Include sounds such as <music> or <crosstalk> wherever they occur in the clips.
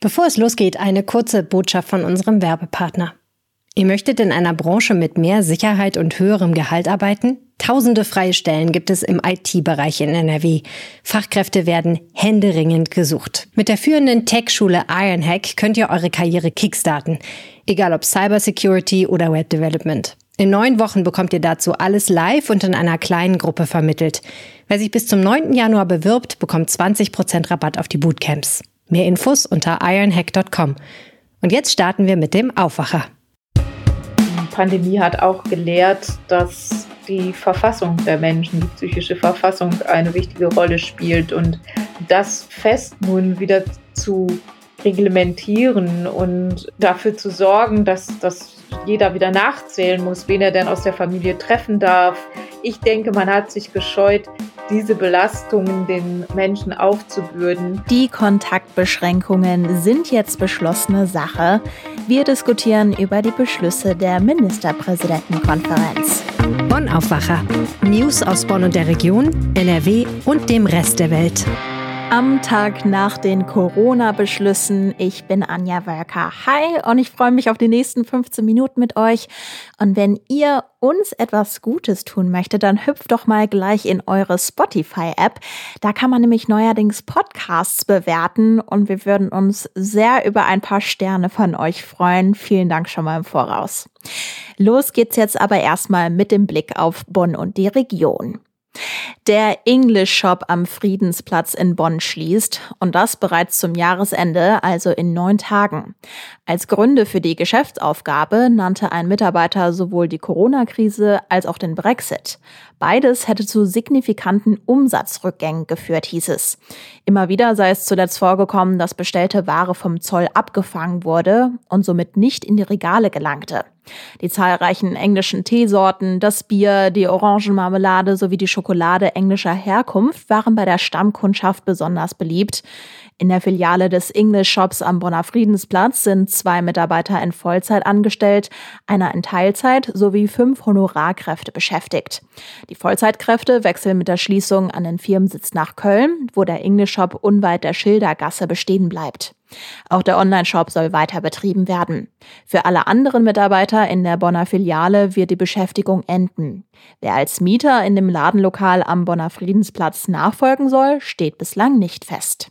Bevor es losgeht, eine kurze Botschaft von unserem Werbepartner. Ihr möchtet in einer Branche mit mehr Sicherheit und höherem Gehalt arbeiten? Tausende freie Stellen gibt es im IT-Bereich in NRW. Fachkräfte werden händeringend gesucht. Mit der führenden Tech-Schule Ironhack könnt ihr eure Karriere kickstarten. Egal ob Cybersecurity oder Web Development. In neun Wochen bekommt ihr dazu alles live und in einer kleinen Gruppe vermittelt. Wer sich bis zum 9. Januar bewirbt, bekommt 20% Rabatt auf die Bootcamps. Mehr Infos unter ironhack.com. Und jetzt starten wir mit dem Aufwacher. Die Pandemie hat auch gelehrt, dass die Verfassung der Menschen, die psychische Verfassung eine wichtige Rolle spielt und das fest nun wieder zu reglementieren und dafür zu sorgen, dass, dass jeder wieder nachzählen muss, wen er denn aus der Familie treffen darf. Ich denke, man hat sich gescheut, diese Belastungen den Menschen aufzubürden. Die Kontaktbeschränkungen sind jetzt beschlossene Sache. Wir diskutieren über die Beschlüsse der Ministerpräsidentenkonferenz. Bonn Aufwacher. News aus Bonn und der Region, NRW und dem Rest der Welt. Am Tag nach den Corona-Beschlüssen. Ich bin Anja Wölker. Hi und ich freue mich auf die nächsten 15 Minuten mit euch. Und wenn ihr uns etwas Gutes tun möchtet, dann hüpft doch mal gleich in eure Spotify-App. Da kann man nämlich neuerdings Podcasts bewerten und wir würden uns sehr über ein paar Sterne von euch freuen. Vielen Dank schon mal im Voraus. Los geht's jetzt aber erstmal mit dem Blick auf Bonn und die Region. Der English Shop am Friedensplatz in Bonn schließt und das bereits zum Jahresende, also in neun Tagen. Als Gründe für die Geschäftsaufgabe nannte ein Mitarbeiter sowohl die Corona-Krise als auch den Brexit. Beides hätte zu signifikanten Umsatzrückgängen geführt, hieß es. Immer wieder sei es zuletzt vorgekommen, dass bestellte Ware vom Zoll abgefangen wurde und somit nicht in die Regale gelangte. Die zahlreichen englischen Teesorten, das Bier, die Orangenmarmelade sowie die Schokolade englischer Herkunft waren bei der Stammkundschaft besonders beliebt. In der Filiale des English Shops am Bonner Friedensplatz sind zwei Mitarbeiter in Vollzeit angestellt, einer in Teilzeit sowie fünf Honorarkräfte beschäftigt. Die Vollzeitkräfte wechseln mit der Schließung an den Firmensitz nach Köln, wo der English Shop unweit der Schildergasse bestehen bleibt. Auch der Online-Shop soll weiter betrieben werden. Für alle anderen Mitarbeiter in der Bonner Filiale wird die Beschäftigung enden. Wer als Mieter in dem Ladenlokal am Bonner Friedensplatz nachfolgen soll, steht bislang nicht fest.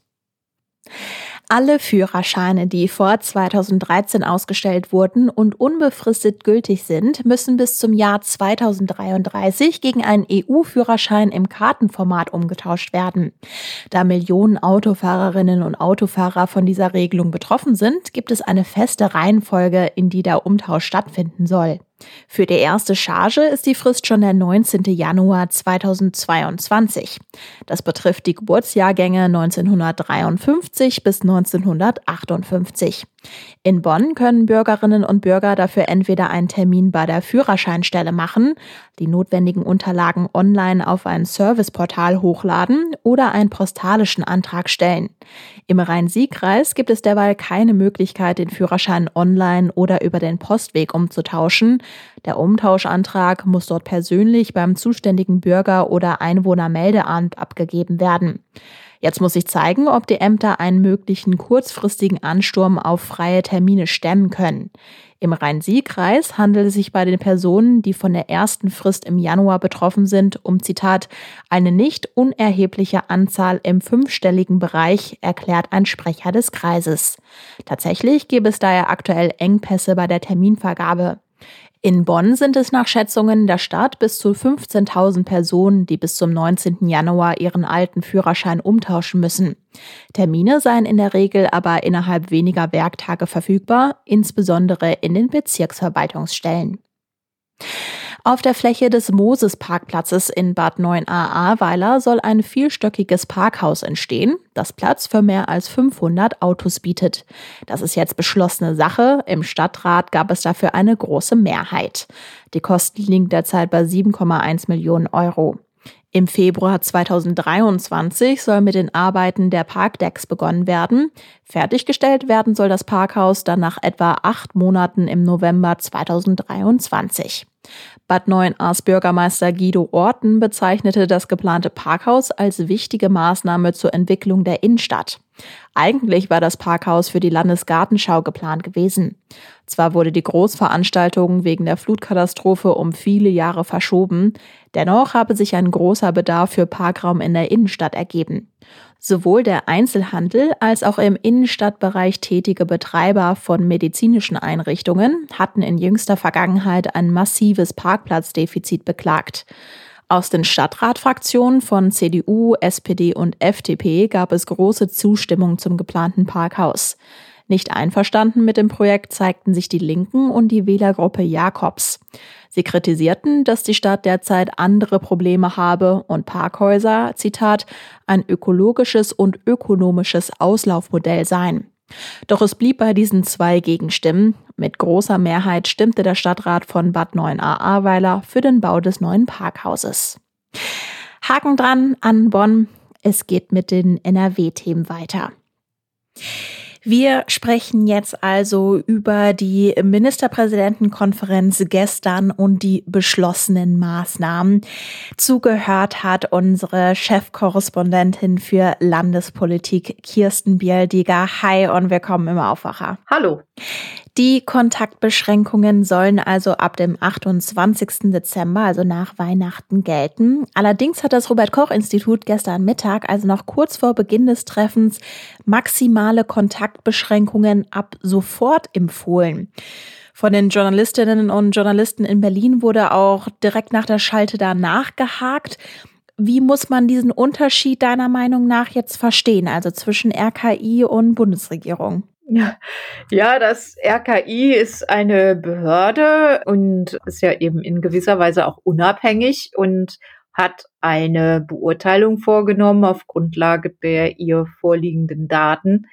Alle Führerscheine, die vor 2013 ausgestellt wurden und unbefristet gültig sind, müssen bis zum Jahr 2033 gegen einen EU-Führerschein im Kartenformat umgetauscht werden. Da Millionen Autofahrerinnen und Autofahrer von dieser Regelung betroffen sind, gibt es eine feste Reihenfolge, in die der Umtausch stattfinden soll. Für die erste Charge ist die Frist schon der 19. Januar 2022. Das betrifft die Geburtsjahrgänge 1953 bis 1958. In Bonn können Bürgerinnen und Bürger dafür entweder einen Termin bei der Führerscheinstelle machen, die notwendigen Unterlagen online auf ein Serviceportal hochladen oder einen postalischen Antrag stellen. Im Rhein-Sieg-Kreis gibt es derweil keine Möglichkeit, den Führerschein online oder über den Postweg umzutauschen. Der Umtauschantrag muss dort persönlich beim zuständigen Bürger- oder Einwohnermeldeamt abgegeben werden. Jetzt muss sich zeigen, ob die Ämter einen möglichen kurzfristigen Ansturm auf freie Termine stemmen können. Im Rhein-Sieg-Kreis handelt es sich bei den Personen, die von der ersten Frist im Januar betroffen sind, um Zitat eine nicht unerhebliche Anzahl im fünfstelligen Bereich, erklärt ein Sprecher des Kreises. Tatsächlich gäbe es daher aktuell Engpässe bei der Terminvergabe. In Bonn sind es nach Schätzungen der Stadt bis zu 15.000 Personen, die bis zum 19. Januar ihren alten Führerschein umtauschen müssen. Termine seien in der Regel aber innerhalb weniger Werktage verfügbar, insbesondere in den Bezirksverwaltungsstellen. Auf der Fläche des Moses-Parkplatzes in Bad 9a Ahrweiler soll ein vielstöckiges Parkhaus entstehen, das Platz für mehr als 500 Autos bietet. Das ist jetzt beschlossene Sache. Im Stadtrat gab es dafür eine große Mehrheit. Die Kosten liegen derzeit bei 7,1 Millionen Euro. Im Februar 2023 soll mit den Arbeiten der Parkdecks begonnen werden. Fertiggestellt werden soll das Parkhaus dann nach etwa acht Monaten im November 2023. Bad Neuenahrs Bürgermeister Guido Orten bezeichnete das geplante Parkhaus als wichtige Maßnahme zur Entwicklung der Innenstadt. Eigentlich war das Parkhaus für die Landesgartenschau geplant gewesen. Zwar wurde die Großveranstaltung wegen der Flutkatastrophe um viele Jahre verschoben, dennoch habe sich ein großer Bedarf für Parkraum in der Innenstadt ergeben. Sowohl der Einzelhandel als auch im Innenstadtbereich tätige Betreiber von medizinischen Einrichtungen hatten in jüngster Vergangenheit ein massives Parkplatzdefizit beklagt. Aus den Stadtratfraktionen von CDU, SPD und FDP gab es große Zustimmung zum geplanten Parkhaus. Nicht einverstanden mit dem Projekt zeigten sich die Linken und die Wählergruppe Jakobs. Sie kritisierten, dass die Stadt derzeit andere Probleme habe und Parkhäuser, Zitat, ein ökologisches und ökonomisches Auslaufmodell seien. Doch es blieb bei diesen zwei Gegenstimmen. Mit großer Mehrheit stimmte der Stadtrat von Bad 9a-Ahrweiler für den Bau des neuen Parkhauses. Haken dran an Bonn. Es geht mit den NRW-Themen weiter. Wir sprechen jetzt also über die Ministerpräsidentenkonferenz gestern und die beschlossenen Maßnahmen. Zugehört hat unsere Chefkorrespondentin für Landespolitik Kirsten Bialdiger. Hi und willkommen im Aufwacher. Hallo. Die Kontaktbeschränkungen sollen also ab dem 28. Dezember, also nach Weihnachten, gelten. Allerdings hat das Robert Koch Institut gestern Mittag, also noch kurz vor Beginn des Treffens, maximale Kontaktbeschränkungen ab sofort empfohlen. Von den Journalistinnen und Journalisten in Berlin wurde auch direkt nach der Schalte da nachgehakt. Wie muss man diesen Unterschied deiner Meinung nach jetzt verstehen, also zwischen RKI und Bundesregierung? <laughs> Ja, das RKI ist eine Behörde und ist ja eben in gewisser Weise auch unabhängig und hat eine Beurteilung vorgenommen auf Grundlage der ihr vorliegenden Daten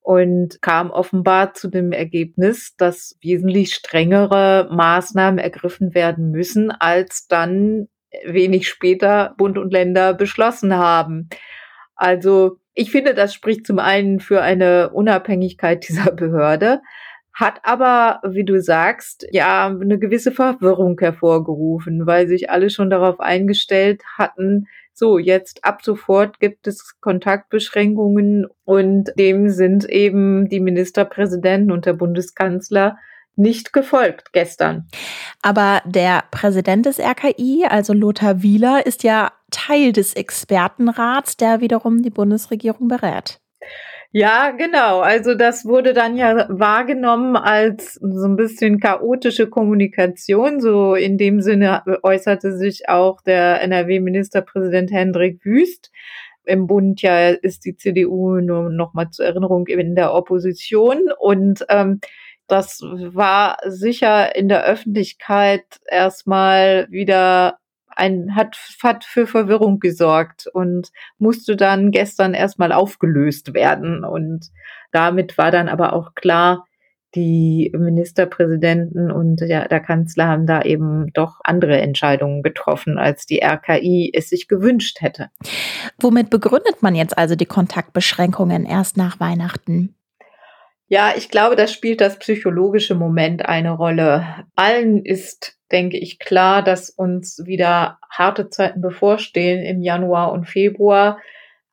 und kam offenbar zu dem Ergebnis, dass wesentlich strengere Maßnahmen ergriffen werden müssen, als dann wenig später Bund und Länder beschlossen haben. Also ich finde, das spricht zum einen für eine Unabhängigkeit <laughs> dieser Behörde, hat aber, wie du sagst, ja, eine gewisse Verwirrung hervorgerufen, weil sich alle schon darauf eingestellt hatten, so, jetzt ab sofort gibt es Kontaktbeschränkungen und dem sind eben die Ministerpräsidenten und der Bundeskanzler nicht gefolgt gestern. Aber der Präsident des RKI, also Lothar Wieler, ist ja Teil des Expertenrats, der wiederum die Bundesregierung berät. Ja, genau. Also das wurde dann ja wahrgenommen als so ein bisschen chaotische Kommunikation. So in dem Sinne äußerte sich auch der NRW-Ministerpräsident Hendrik Wüst. Im Bund ja ist die CDU nur noch mal zur Erinnerung in der Opposition und ähm, das war sicher in der Öffentlichkeit erstmal wieder ein, hat, hat für Verwirrung gesorgt und musste dann gestern erstmal aufgelöst werden. Und damit war dann aber auch klar, die Ministerpräsidenten und der, der Kanzler haben da eben doch andere Entscheidungen getroffen, als die RKI es sich gewünscht hätte. Womit begründet man jetzt also die Kontaktbeschränkungen erst nach Weihnachten? Ja, ich glaube, das spielt das psychologische Moment eine Rolle. Allen ist, denke ich, klar, dass uns wieder harte Zeiten bevorstehen im Januar und Februar.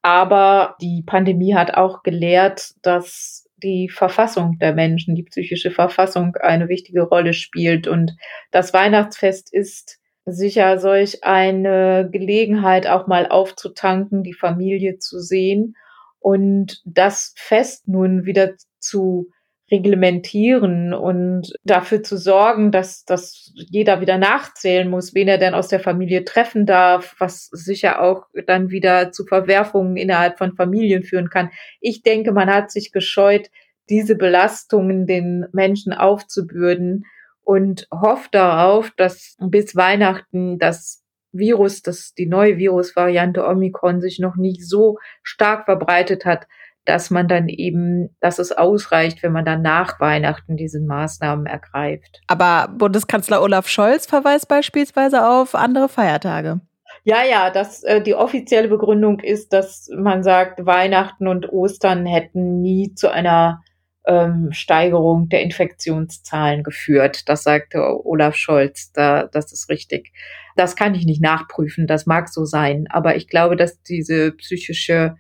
Aber die Pandemie hat auch gelehrt, dass die Verfassung der Menschen, die psychische Verfassung eine wichtige Rolle spielt. Und das Weihnachtsfest ist sicher solch eine Gelegenheit, auch mal aufzutanken, die Familie zu sehen und das Fest nun wieder zu reglementieren und dafür zu sorgen, dass, dass jeder wieder nachzählen muss, wen er denn aus der Familie treffen darf, was sicher auch dann wieder zu Verwerfungen innerhalb von Familien führen kann. Ich denke, man hat sich gescheut, diese Belastungen den Menschen aufzubürden und hofft darauf, dass bis Weihnachten das Virus, dass die neue Virusvariante Omikron sich noch nicht so stark verbreitet hat, dass man dann eben, dass es ausreicht, wenn man dann nach Weihnachten diese Maßnahmen ergreift. Aber Bundeskanzler Olaf Scholz verweist beispielsweise auf andere Feiertage. Ja, ja, das, äh, die offizielle Begründung ist, dass man sagt, Weihnachten und Ostern hätten nie zu einer ähm, Steigerung der Infektionszahlen geführt. Das sagte Olaf Scholz, da, das ist richtig. Das kann ich nicht nachprüfen, das mag so sein, aber ich glaube, dass diese psychische,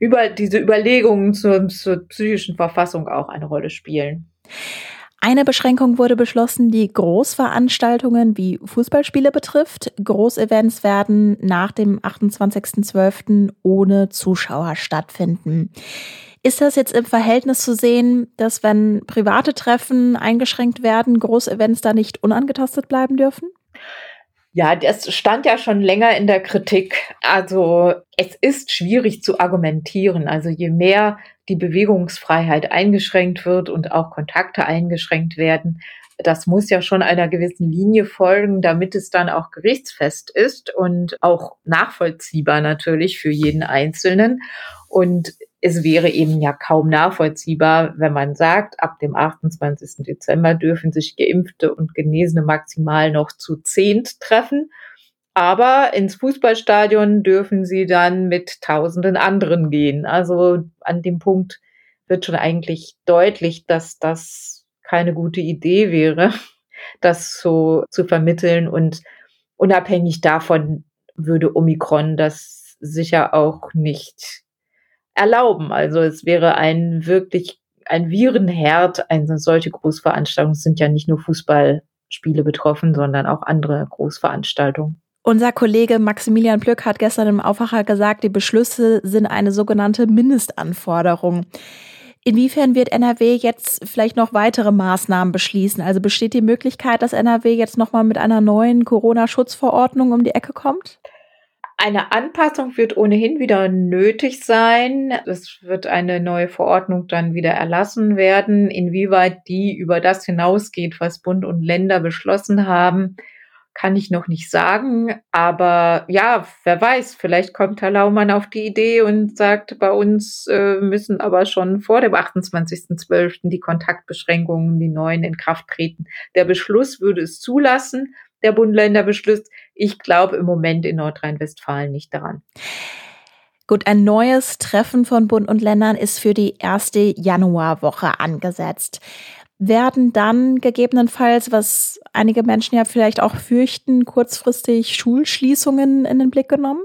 über, diese Überlegungen zur, zur psychischen Verfassung auch eine Rolle spielen. Eine Beschränkung wurde beschlossen, die Großveranstaltungen wie Fußballspiele betrifft. Großevents werden nach dem 28.12. ohne Zuschauer stattfinden. Ist das jetzt im Verhältnis zu sehen, dass wenn private Treffen eingeschränkt werden, Großevents da nicht unangetastet bleiben dürfen? Ja, das stand ja schon länger in der Kritik. Also es ist schwierig zu argumentieren. Also je mehr die Bewegungsfreiheit eingeschränkt wird und auch Kontakte eingeschränkt werden, das muss ja schon einer gewissen Linie folgen, damit es dann auch gerichtsfest ist und auch nachvollziehbar natürlich für jeden Einzelnen. Und es wäre eben ja kaum nachvollziehbar, wenn man sagt, ab dem 28. Dezember dürfen sich Geimpfte und Genesene maximal noch zu zehnt treffen. Aber ins Fußballstadion dürfen sie dann mit tausenden anderen gehen. Also an dem Punkt wird schon eigentlich deutlich, dass das keine gute Idee wäre, <laughs> das so zu vermitteln. Und unabhängig davon würde Omikron das sicher auch nicht erlauben. Also es wäre ein wirklich ein Virenherd, eine solche Großveranstaltung. Es sind ja nicht nur Fußballspiele betroffen, sondern auch andere Großveranstaltungen. Unser Kollege Maximilian Plück hat gestern im Aufwacher gesagt, die Beschlüsse sind eine sogenannte Mindestanforderung. Inwiefern wird NRW jetzt vielleicht noch weitere Maßnahmen beschließen? Also besteht die Möglichkeit, dass NRW jetzt nochmal mit einer neuen Corona-Schutzverordnung um die Ecke kommt? Eine Anpassung wird ohnehin wieder nötig sein. Es wird eine neue Verordnung dann wieder erlassen werden. Inwieweit die über das hinausgeht, was Bund und Länder beschlossen haben, kann ich noch nicht sagen. Aber ja, wer weiß, vielleicht kommt Herr Laumann auf die Idee und sagt, bei uns äh, müssen aber schon vor dem 28.12. die Kontaktbeschränkungen, die neuen in Kraft treten. Der Beschluss würde es zulassen der Bund-Länder-Beschluss. Ich glaube im Moment in Nordrhein-Westfalen nicht daran. Gut, ein neues Treffen von Bund und Ländern ist für die erste Januarwoche angesetzt. Werden dann gegebenenfalls, was einige Menschen ja vielleicht auch fürchten, kurzfristig Schulschließungen in den Blick genommen?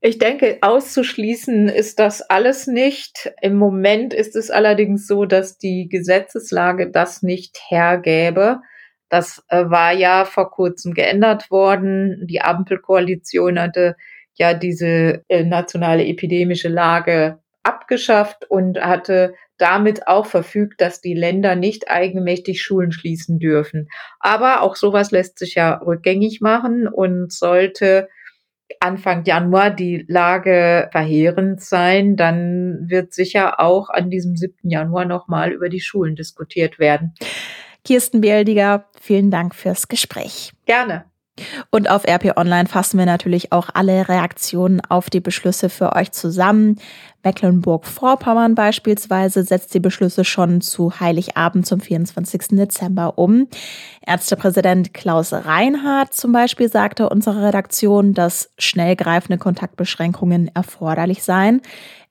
Ich denke, auszuschließen ist das alles nicht. Im Moment ist es allerdings so, dass die Gesetzeslage das nicht hergäbe. Das äh, war ja vor kurzem geändert worden. Die Ampelkoalition hatte ja diese äh, nationale epidemische Lage abgeschafft und hatte damit auch verfügt, dass die Länder nicht eigenmächtig Schulen schließen dürfen. Aber auch sowas lässt sich ja rückgängig machen und sollte Anfang Januar die Lage verheerend sein, dann wird sicher auch an diesem 7. Januar nochmal über die Schulen diskutiert werden. Kirsten Bieldiger, vielen Dank fürs Gespräch. Gerne. Und auf RP Online fassen wir natürlich auch alle Reaktionen auf die Beschlüsse für euch zusammen. Mecklenburg-Vorpommern beispielsweise setzt die Beschlüsse schon zu Heiligabend zum 24. Dezember um. Ärztepräsident Klaus Reinhardt zum Beispiel sagte unserer Redaktion, dass schnell greifende Kontaktbeschränkungen erforderlich seien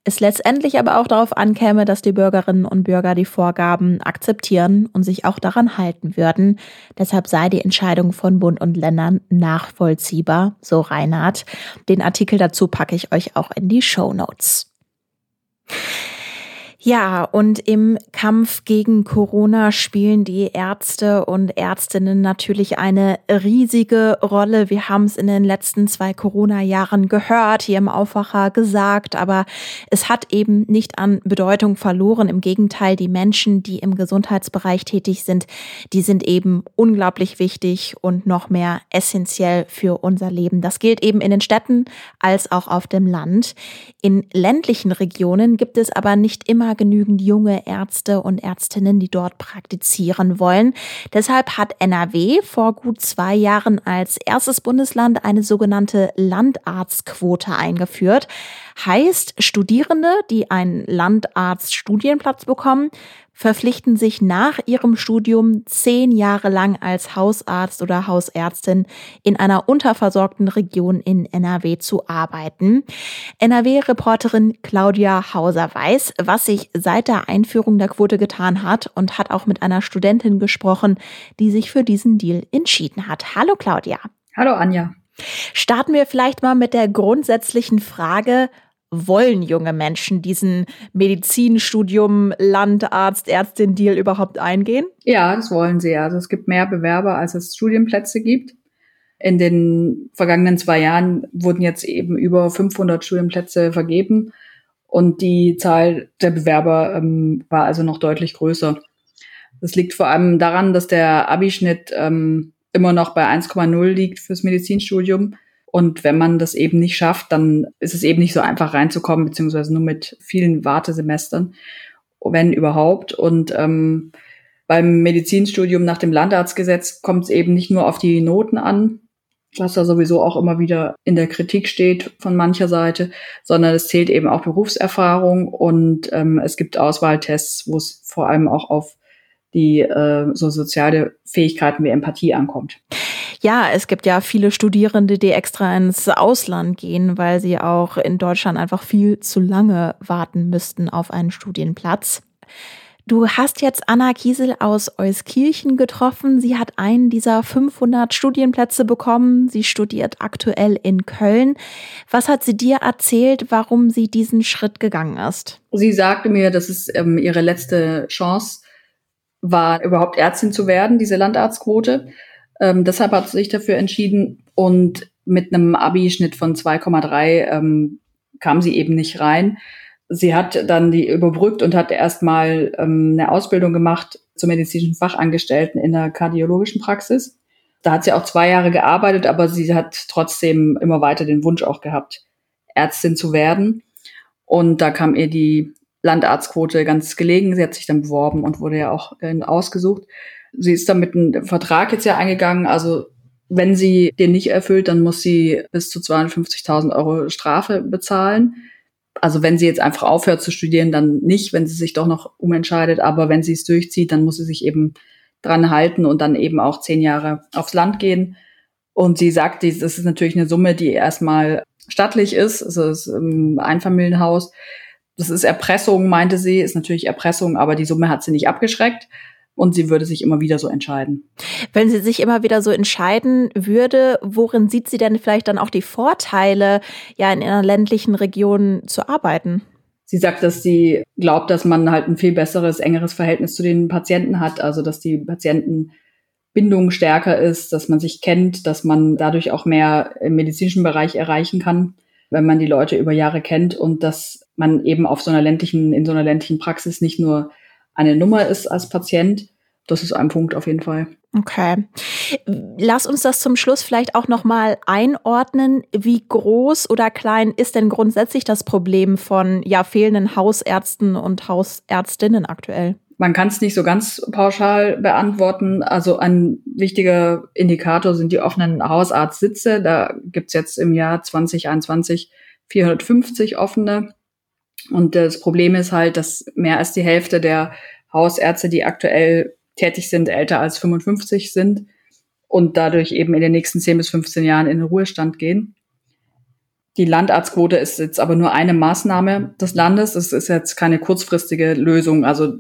es letztendlich aber auch darauf ankäme, dass die Bürgerinnen und Bürger die Vorgaben akzeptieren und sich auch daran halten würden. Deshalb sei die Entscheidung von Bund und Ländern nachvollziehbar, so Reinhard. Den Artikel dazu packe ich euch auch in die Show Notes. Ja, und im Kampf gegen Corona spielen die Ärzte und Ärztinnen natürlich eine riesige Rolle. Wir haben es in den letzten zwei Corona-Jahren gehört, hier im Aufwacher gesagt, aber es hat eben nicht an Bedeutung verloren. Im Gegenteil, die Menschen, die im Gesundheitsbereich tätig sind, die sind eben unglaublich wichtig und noch mehr essentiell für unser Leben. Das gilt eben in den Städten als auch auf dem Land. In ländlichen Regionen gibt es aber nicht immer genügend junge Ärzte und Ärztinnen, die dort praktizieren wollen. Deshalb hat NRW vor gut zwei Jahren als erstes Bundesland eine sogenannte Landarztquote eingeführt. Heißt, Studierende, die einen Landarztstudienplatz bekommen, verpflichten sich nach ihrem Studium zehn Jahre lang als Hausarzt oder Hausärztin in einer unterversorgten Region in NRW zu arbeiten. NRW-Reporterin Claudia Hauser weiß, was sich seit der Einführung der Quote getan hat und hat auch mit einer Studentin gesprochen, die sich für diesen Deal entschieden hat. Hallo Claudia. Hallo Anja. Starten wir vielleicht mal mit der grundsätzlichen Frage, wollen junge Menschen diesen Medizinstudium, Landarzt, Ärztin-Deal überhaupt eingehen? Ja, das wollen sie. Also es gibt mehr Bewerber, als es Studienplätze gibt. In den vergangenen zwei Jahren wurden jetzt eben über 500 Studienplätze vergeben und die Zahl der Bewerber ähm, war also noch deutlich größer. Das liegt vor allem daran, dass der Abischnitt ähm, immer noch bei 1,0 liegt fürs Medizinstudium. Und wenn man das eben nicht schafft, dann ist es eben nicht so einfach reinzukommen, beziehungsweise nur mit vielen Wartesemestern, wenn überhaupt. Und ähm, beim Medizinstudium nach dem Landarztgesetz kommt es eben nicht nur auf die Noten an, was da sowieso auch immer wieder in der Kritik steht von mancher Seite, sondern es zählt eben auch Berufserfahrung und ähm, es gibt Auswahltests, wo es vor allem auch auf die äh, so soziale Fähigkeiten wie Empathie ankommt. Ja, es gibt ja viele Studierende, die extra ins Ausland gehen, weil sie auch in Deutschland einfach viel zu lange warten müssten auf einen Studienplatz. Du hast jetzt Anna Kiesel aus Euskirchen getroffen. Sie hat einen dieser 500 Studienplätze bekommen. Sie studiert aktuell in Köln. Was hat sie dir erzählt, warum sie diesen Schritt gegangen ist? Sie sagte mir, dass es ähm, ihre letzte Chance war, überhaupt Ärztin zu werden, diese Landarztquote. Ähm, deshalb hat sie sich dafür entschieden und mit einem Abi-Schnitt von 2,3 ähm, kam sie eben nicht rein. Sie hat dann die überbrückt und hat erstmal ähm, eine Ausbildung gemacht zur medizinischen Fachangestellten in der kardiologischen Praxis. Da hat sie auch zwei Jahre gearbeitet, aber sie hat trotzdem immer weiter den Wunsch auch gehabt, Ärztin zu werden. Und da kam ihr die Landarztquote ganz gelegen. Sie hat sich dann beworben und wurde ja auch äh, ausgesucht. Sie ist dann mit einem Vertrag jetzt ja eingegangen. Also wenn sie den nicht erfüllt, dann muss sie bis zu 250.000 Euro Strafe bezahlen also wenn sie jetzt einfach aufhört zu studieren, dann nicht, wenn sie sich doch noch umentscheidet. Aber wenn sie es durchzieht, dann muss sie sich eben dran halten und dann eben auch zehn Jahre aufs Land gehen. Und sie sagt, das ist natürlich eine Summe, die erstmal stattlich ist. Es ist ein Einfamilienhaus. Das ist Erpressung, meinte sie, ist natürlich Erpressung, aber die Summe hat sie nicht abgeschreckt und sie würde sich immer wieder so entscheiden. Wenn sie sich immer wieder so entscheiden würde, worin sieht sie denn vielleicht dann auch die Vorteile, ja, in einer ländlichen Region zu arbeiten? Sie sagt, dass sie glaubt, dass man halt ein viel besseres, engeres Verhältnis zu den Patienten hat, also dass die Patientenbindung stärker ist, dass man sich kennt, dass man dadurch auch mehr im medizinischen Bereich erreichen kann, wenn man die Leute über Jahre kennt und dass man eben auf so einer ländlichen, in so einer ländlichen Praxis nicht nur eine Nummer ist als Patient. Das ist ein Punkt auf jeden Fall. Okay. Lass uns das zum Schluss vielleicht auch nochmal einordnen. Wie groß oder klein ist denn grundsätzlich das Problem von ja, fehlenden Hausärzten und Hausärztinnen aktuell? Man kann es nicht so ganz pauschal beantworten. Also ein wichtiger Indikator sind die offenen Hausarztsitze. Da gibt's jetzt im Jahr 2021 450 offene. Und das Problem ist halt, dass mehr als die Hälfte der Hausärzte, die aktuell tätig sind, älter als 55 sind und dadurch eben in den nächsten 10 bis 15 Jahren in den Ruhestand gehen. Die Landarztquote ist jetzt aber nur eine Maßnahme des Landes. Es ist jetzt keine kurzfristige Lösung. Also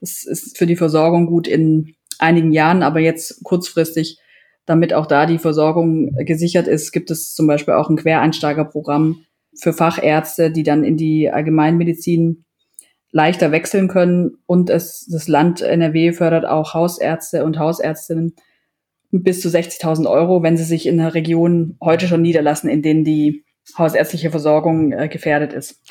das ist für die Versorgung gut in einigen Jahren, aber jetzt kurzfristig, damit auch da die Versorgung gesichert ist, gibt es zum Beispiel auch ein Quereinsteigerprogramm, für Fachärzte, die dann in die Allgemeinmedizin leichter wechseln können. Und es, das Land NRW fördert auch Hausärzte und Hausärztinnen bis zu 60.000 Euro, wenn sie sich in einer Region heute schon niederlassen, in denen die hausärztliche Versorgung äh, gefährdet ist.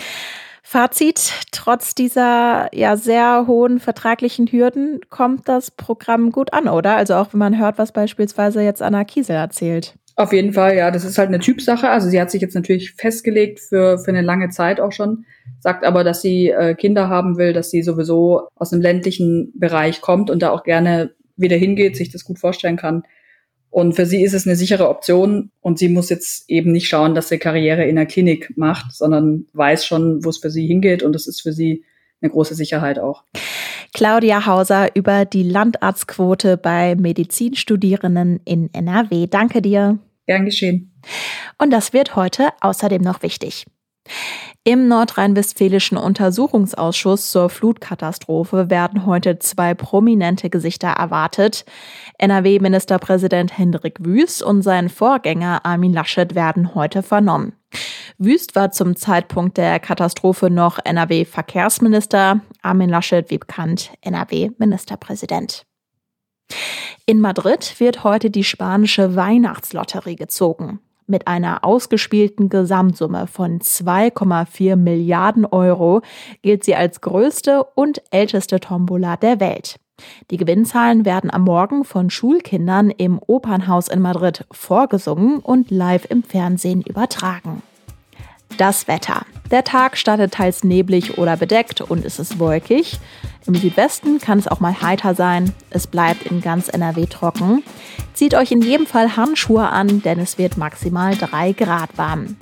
Fazit, trotz dieser ja sehr hohen vertraglichen Hürden kommt das Programm gut an, oder? Also auch wenn man hört, was beispielsweise jetzt Anna Kiesel erzählt. Auf jeden Fall, ja. Das ist halt eine Typsache. Also sie hat sich jetzt natürlich festgelegt für, für eine lange Zeit auch schon, sagt aber, dass sie äh, Kinder haben will, dass sie sowieso aus einem ländlichen Bereich kommt und da auch gerne wieder hingeht, sich das gut vorstellen kann. Und für sie ist es eine sichere Option und sie muss jetzt eben nicht schauen, dass sie Karriere in der Klinik macht, sondern weiß schon, wo es für sie hingeht und das ist für sie eine große Sicherheit auch. Claudia Hauser über die Landarztquote bei Medizinstudierenden in NRW. Danke dir. Gern geschehen. Und das wird heute außerdem noch wichtig. Im nordrhein-westfälischen Untersuchungsausschuss zur Flutkatastrophe werden heute zwei prominente Gesichter erwartet. NRW-Ministerpräsident Hendrik Wüst und sein Vorgänger Armin Laschet werden heute vernommen. Wüst war zum Zeitpunkt der Katastrophe noch NRW-Verkehrsminister, Armin Laschet, wie bekannt, NRW-Ministerpräsident. In Madrid wird heute die spanische Weihnachtslotterie gezogen. Mit einer ausgespielten Gesamtsumme von 2,4 Milliarden Euro gilt sie als größte und älteste Tombola der Welt. Die Gewinnzahlen werden am Morgen von Schulkindern im Opernhaus in Madrid vorgesungen und live im Fernsehen übertragen. Das Wetter. Der Tag startet teils neblig oder bedeckt und es ist wolkig. Im Südwesten kann es auch mal heiter sein. Es bleibt in ganz NRW trocken. Zieht euch in jedem Fall Handschuhe an, denn es wird maximal 3 Grad warm.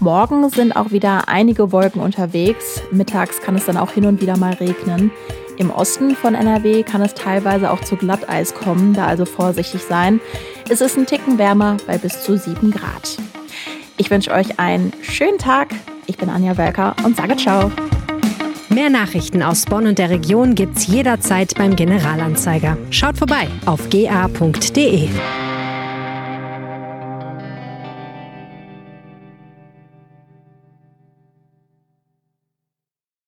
Morgen sind auch wieder einige Wolken unterwegs. Mittags kann es dann auch hin und wieder mal regnen. Im Osten von NRW kann es teilweise auch zu Glatteis kommen, da also vorsichtig sein. Es ist ein Ticken wärmer bei bis zu 7 Grad. Ich wünsche euch einen schönen Tag. Ich bin Anja Welker und sage ciao. Mehr Nachrichten aus Bonn und der Region gibt's jederzeit beim Generalanzeiger. Schaut vorbei auf ga.de.